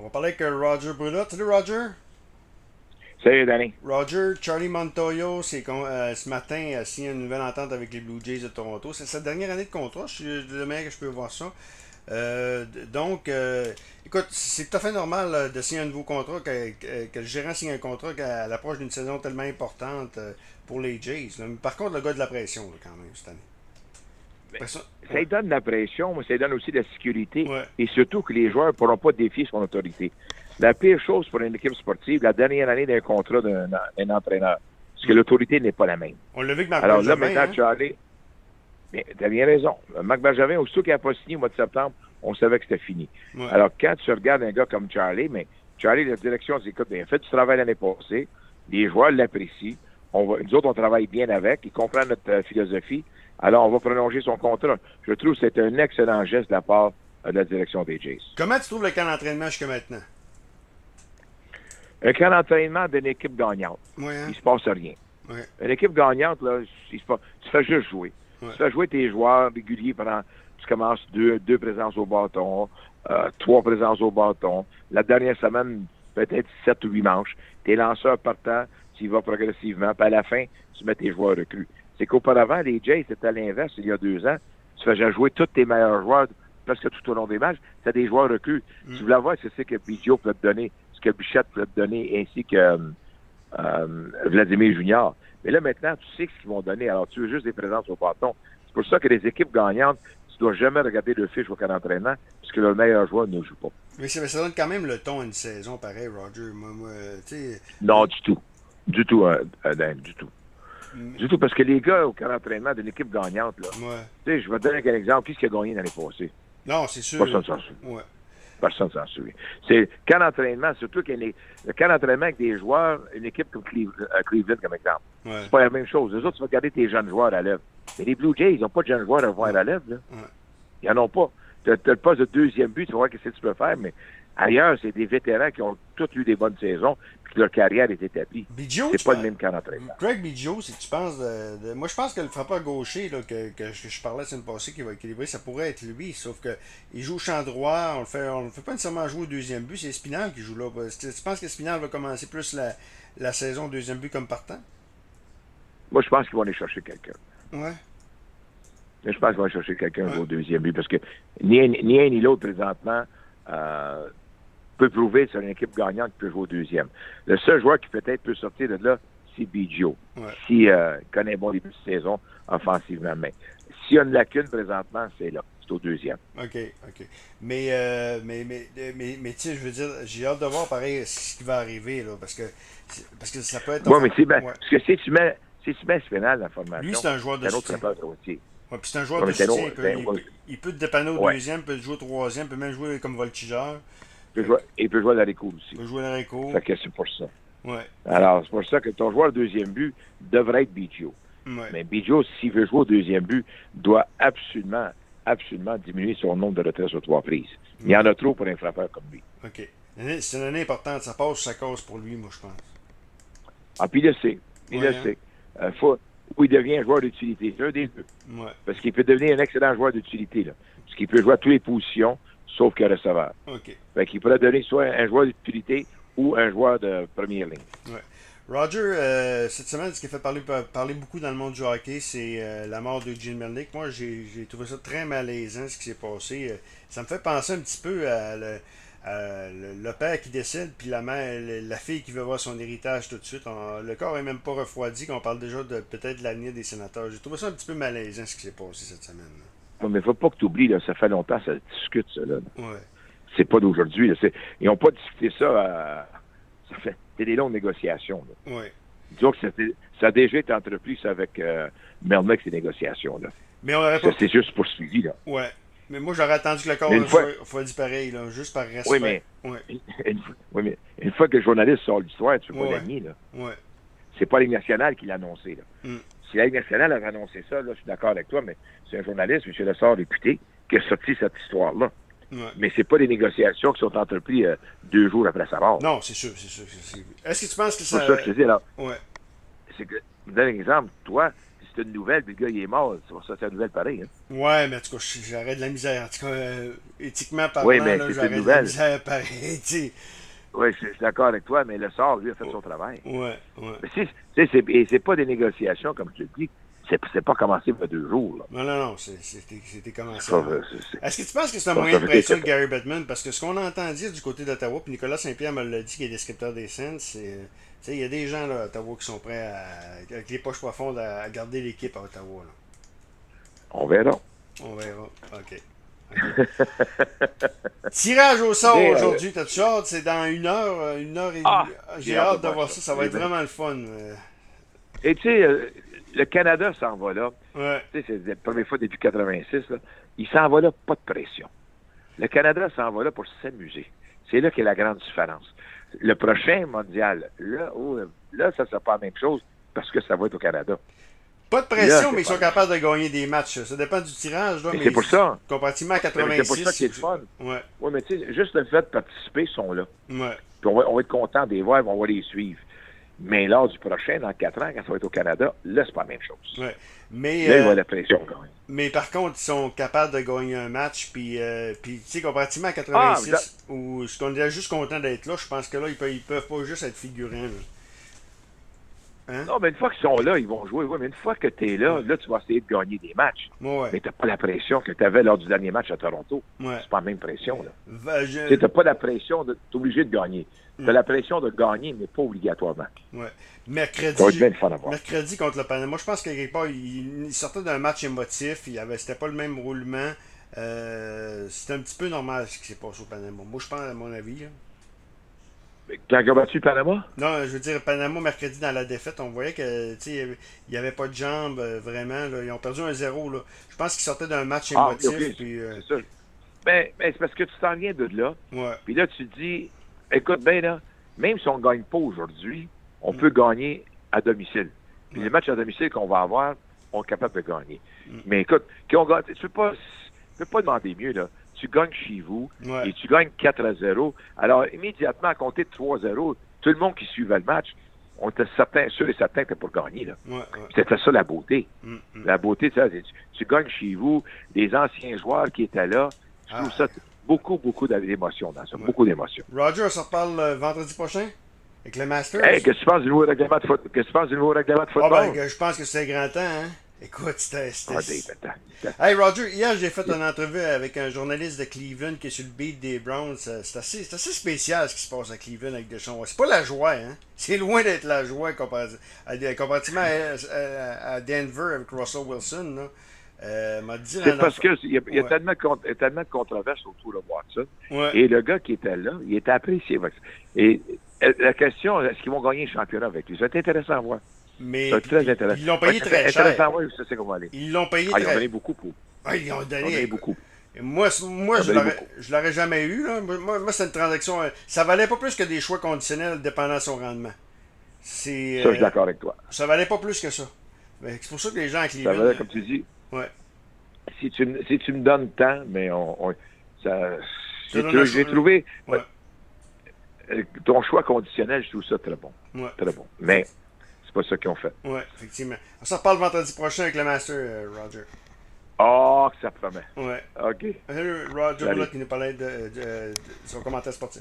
On va parler avec Roger Brulotte. Salut Roger. Salut Danny. Roger, Charlie Montoyo, euh, ce matin a signé une nouvelle entente avec les Blue Jays de Toronto. C'est sa dernière année de contrat. Je suis le meilleur que je peux voir ça. Euh, donc, euh, écoute, c'est tout à fait normal de signer un nouveau contrat, que, que, le gérant signe un contrat à l'approche d'une saison tellement importante pour les Jays. Par contre, le gars de la pression, quand même, cette année. Ben, ça, ça donne de la pression, mais ça donne aussi de la sécurité. Et surtout que les joueurs ne pourront pas défier son autorité. La pire chose pour une équipe sportive, la dernière année d'un contrat d'un entraîneur, c'est que l'autorité n'est pas la même. On l'a vu que Marc Alors là, maintenant, hein? Mais tu as bien raison. Marc Bergevin, aussitôt qu'il n'a pas signé au mois de septembre, on savait que c'était fini. Alors, quand tu regardes un gars comme Charlie, mais Charlie, la direction, c'est écoute, a fait du travail l'année passée, les joueurs l'apprécient, on va, nous autres, on travaille bien avec, ils comprennent notre euh, philosophie, alors on va prolonger son contrat. Je trouve que c'est un excellent geste de la part euh, de la direction des Jays. Comment tu trouves le camp d'entraînement jusqu'à maintenant? Un camp d'entraînement d'une équipe gagnante. Hein? Il se passe rien. Une équipe gagnante, là, il se passe, tu fais juste jouer. Tu fais jouer tes joueurs réguliers pendant. Tu commences deux, deux présences au bâton, euh, trois présences au bâton. La dernière semaine, peut-être sept ou huit manches. Tes lanceurs partant, tu y vas progressivement. Puis à la fin, tu mets tes joueurs recrues. C'est qu'auparavant, les Jays, c'était à l'inverse, il y a deux ans. Tu faisais jouer tous tes meilleurs joueurs presque tout au long des matchs. C'était des joueurs recrues. Mm. Tu voulais voir ce que Biggio peut te donner, ce que Bichette peut te donner, ainsi que euh, Vladimir Junior. Mais là, maintenant, tu sais ce qu'ils vont donner. Alors, tu veux juste des présences au bâton. C'est pour ça que les équipes gagnantes, tu dois jamais regarder le fiche au camp d'entraînement, puisque le meilleur joueur ne joue pas. Mais ça donne quand même le ton à une saison, pareil, Roger. non, du tout. Du tout, euh, Dan, du tout. Du tout, parce que les gars au camp d'entraînement d'une équipe gagnante, là, tu sais, je vais te donner un exemple. Qui est-ce qui a gagné l'année passée? Non, c'est sûr. Personne s'en souvient. Personne s'en souvient. C'est camp d'entraînement, surtout qu'il y a le camp d'entraînement avec des joueurs, une équipe comme euh, Cleveland, comme exemple. C'est pas la même chose. Les autres, tu vas regarder tes jeunes joueurs à l'œuvre. Mais les Blue Jays, ils n'ont pas de jeunes joueurs à voir à l'œuvre. Ils n'en ont pas. Tu as, le poste de deuxième but, tu vas voir ce que tu peux faire, mais Ailleurs, c'est des vétérans qui ont tous eu des bonnes saisons puis que leur carrière est établie. C'est pas le même camp d'entraînement. Greg Biggio, si tu penses de, Moi, je pense que le frappeur gaucher là, que, que, je parlais la semaine passée qui va équilibrer, ça pourrait être lui, sauf que il joue champ droit, on le fait, on le fait pas nécessairement jouer au deuxième but, c'est Spinal qui joue là. Tu penses que Spinal va commencer plus la, la saison au deuxième but comme partant? Moi, je pense qu'ils vont aller chercher quelqu'un. Ouais. Je pense qu'ils vont aller chercher quelqu'un au deuxième but parce que ni un ni, ni l'autre présentement euh, peut prouver sur une équipe gagnante qui peut jouer au deuxième. Le seul joueur qui peut-être peut sortir de là, c'est Biggio. S'il euh, connaît bon début de saison offensivement. Mais s'il y a une lacune présentement, c'est là. C'est au deuxième. OK, OK. Mais, euh, mais, mais, mais, mais tu sais, je veux dire, j'ai hâte de voir pareil ce qui va arriver, là, parce que, parce que ça peut être. Oui, mais c'est ben, parce que si tu mets, si tu mets Spinal dans la formation. Lui, c'est un joueur de soutien. Ouais, puis c'est un joueur de soutien. Il, peut, il, peut te dépanner au deuxième, il peut jouer au troisième, il peut même jouer comme voltigeur. Il peut jouer, il peut jouer à la aussi. Il peut jouer à la Fait que c'est pour ça. Ouais. Alors, c'est pour ça que ton joueur deuxième but devrait être Biggio. Ouais. Mais Biggio, s'il veut jouer au deuxième but, doit absolument, absolument diminuer son nombre de retraits sur trois prises. Il y en a trop pour un frappeur comme lui. OK. C'est une année importante. Ça passe ça cause pour lui, moi, je pense. Ah, puis il le sait. Il le hein? sait. Euh, faut, ou il devient un joueur d'utilité. C'est un des deux. Ouais. Parce qu'il peut devenir un excellent joueur d'utilité. Parce qu'il peut jouer à toutes les positions, sauf que receveur. OK. Fait qu'il pourrait donner soit un joueur d'utilité ou un joueur de première ligne. Ouais. Roger, euh, cette semaine, ce qui a fait parler, parler beaucoup dans le monde du hockey, c'est euh, la mort de Jim Melnick. Moi, j'ai trouvé ça très malaisant, ce qui s'est passé. Euh, ça me fait penser un petit peu à le, père qui décède, puis la mère, la fille qui veut voir son héritage tout de suite. le corps est même pas refroidi, qu'on parle déjà de peut-être de l'avenir des sénateurs. J'ai trouvé ça un petit peu malaisant, ce qui s'est passé cette semaine. Non, mais faut pas que tu oublies, ça fait longtemps, ça discute, ça. Là. Ouais. C'est pas d'aujourd'hui. Ils n'ont pas discuté ça. Ça fait des longues négociations. Là. Ouais. Disons que ça a déjà été entrepris avec euh, ces négociations-là. Mais on aurait pas... Ça s'est juste poursuivi, là. Ouais. Mais moi, j'aurais attendu que le corps soit, soit, dit pareil, là, juste par respect. Oui, mais, ouais. une, oui, mais une fois que le journaliste sort l'histoire, tu peux pas gagner, là. Ouais. C'est pas Ligue nationale qui l'a annoncé, là. Mm. Si la Ligue nationale avait annoncé ça, là, je suis d'accord avec toi, mais c'est un journaliste, M. Lessard, député, qui a sorti cette histoire-là. Ouais. Mais c'est pas des négociations qui sont entreprises euh, deux jours après sa mort. Non, c'est sûr, c'est sûr. Est-ce que tu penses que ça. C'est ça que je dis, là. Ouais. C'est que, je donne un exemple. Toi, si c'est une nouvelle, puis le gars, il est mort. Ça que c'est une nouvelle pareil. Hein. Ouais, mais en tout cas, j'aurais de la misère. En tout cas, euh, éthiquement parlant, oui, j'aurais de la misère pareil. Oui, je, suis d'accord avec toi, mais le sort, lui, a fait son travail. Ouais, ouais. Mais c'est, et c'est pas des négociations, comme je te dis. C'est, c'est pas commencé il y a deux jours. Là. Non, non, non, c'était, commencé. Est-ce que tu penses que c'est un moyen de pression de Gary Bettman? Parce que ce qu'on entend dire du côté d'Ottawa, puis Nicolas Saint-Pierre me l'a dit, qui est descripteur des scènes, c'est. Il y a des gens là, à Ottawa qui sont prêts, à, avec les poches profondes, à, garder l'équipe à Ottawa. Là. On verra. On verra. OK. Tirage au sort euh, aujourd'hui, t'as-tu hâte? C'est dans une heure, euh, une heure et ah, J'ai hâte de voir ça, ça, va être vraiment le fun. Euh. Et tu sais, le Canada s'en va là. Ouais. Tu sais, c'est la première fois depuis 86. Là. Il s'en va là, pas de pression. Le Canada s'en va là pour s'amuser. C'est là qu'est la grande différence. Le prochain mondial, là, oh, là ça ne sera pas la même chose parce que ça va être au Canada. Pas de pression, mais ils sont capables de gagner des matchs. Ça dépend du tirage. Là, mais c'est pour ça. Comparativement à 86. C'est pour ça qu'il est le fun. Ouais. ouais mais tu sais, juste le fait de participer, ils sont là. Ouais. Puis on va, on va être content des voir, on va les suivre. Mais lors du prochain, dans 4 ans, quand ça va être au Canada, là, c'est pas la même chose. Ouais. Mais, là, il va euh, la pression quand même. Mais par contre, ils sont capables de gagner un match. Puis, euh, puis tu sais, comparativement à 86, ah, où ce qu'on est juste content d'être là, je pense que là, ils peuvent, ils peuvent pas juste être figurants. Là. Hein? Non, mais une fois qu'ils sont là, ils vont jouer. Oui, mais une fois que tu es là, là, tu vas essayer de gagner des matchs. Ouais. Mais tu pas la pression que tu avais lors du dernier match à Toronto. Ouais. C'est pas la même pression. là. Je... Tu n'as pas la pression de. Obligé de gagner. Tu as mm. la pression de gagner, mais pas obligatoirement. Ouais. Mercredi, mercredi contre le Panama, je pense que quelque part, il, sortait d'un match émotif. Il avait, c'était pas le même roulement. Euh, c'était un petit peu normal ce qui s'est passé au Panama. Moi, je pense, à mon avis. Quand ils ont battu Panama? Non, je veux dire, Panama, mercredi, dans la défaite, on voyait que il n'y avait pas de jambes, euh, vraiment. Ils ont perdu un zéro. Là. Je pense qu'ils sortaient d'un match ah, émotif. Puis, euh, C'est. Ben, ben, c'est parce que tu t'en viens de là. Ouais. Puis là, tu te dis, écoute, ben là, même si on ne gagne pas aujourd'hui, on mm. peut gagner à domicile. Puis les matchs à domicile qu'on va avoir, on est capable de gagner. Mm. Mais écoute, on gagne, tu ne peux, pas, peux pas demander mieux, là tu gagnes chez vous et tu gagnes 4 à 0. Alors, immédiatement, à compter de 3 à 0, tout le monde qui suivait le match, on était certain, sûr et certain que pour gagner. Là. C'était ça la beauté. Mm, mm. La beauté, ça, tu, tu gagnes chez vous, des anciens joueurs qui étaient là. Je trouve ah. ça beaucoup, beaucoup d'émotions dans ça. Beaucoup d'émotions. Roger, on se reparle euh, vendredi prochain? Avec le Masters? Hey, qu'est-ce que tu penses du nouveau règlement de, foot... Qu'est-ce que tu penses du nouveau règlement de football? Ben, je pense que c'est grand temps, hein? Écoute, c'était. Hey Roger, hier j'ai fait une entrevue avec un journaliste de Cleveland qui est sur le beat des Browns. C'est assez, assez, spécial ce qui se passe à Cleveland avec Deschamps. C'est pas la joie, hein? C'est loin d'être la joie comparativement à, Denver avec Russell Wilson. Là. Euh, c'est parce qu'il y a, y a tellement, de, controverses autour de Watson. Et le gars qui était là, il était apprécié. Et euh, la question, est-ce qu'ils vont gagner le championnat avec lui? Ça va être intéressant à voir. Mais ils l'ont payé très cher. Ils l'ont payé ah, Ils ont donné beaucoup pour. Ah, ils ont donné. beaucoup. Moi, moi je ne l'aurais jamais eu. Là. Moi, moi c'est une transaction. Euh, ça valait pas plus que des choix conditionnels dépendant de son rendement. Ça, je suis d'accord avec toi. Ça valait pas plus que ça. C'est pour ça que les gens qui Ça valait, comme tu dis. Ouais. Si tu, si tu me donnes temps, mais on, ça, j'ai trouvé. Ouais. Euh, ton choix conditionnel, je trouve ça très bon. Ouais. Très bon. Mais c'est pas ça qu'ils ont fait. Oui, effectivement. On se reparle vendredi prochain avec le Master, euh, Roger. Oh, ça promet. Ouais. OK. Salut, Roger, qui nous parlait de, de, de, son commentaire sportif.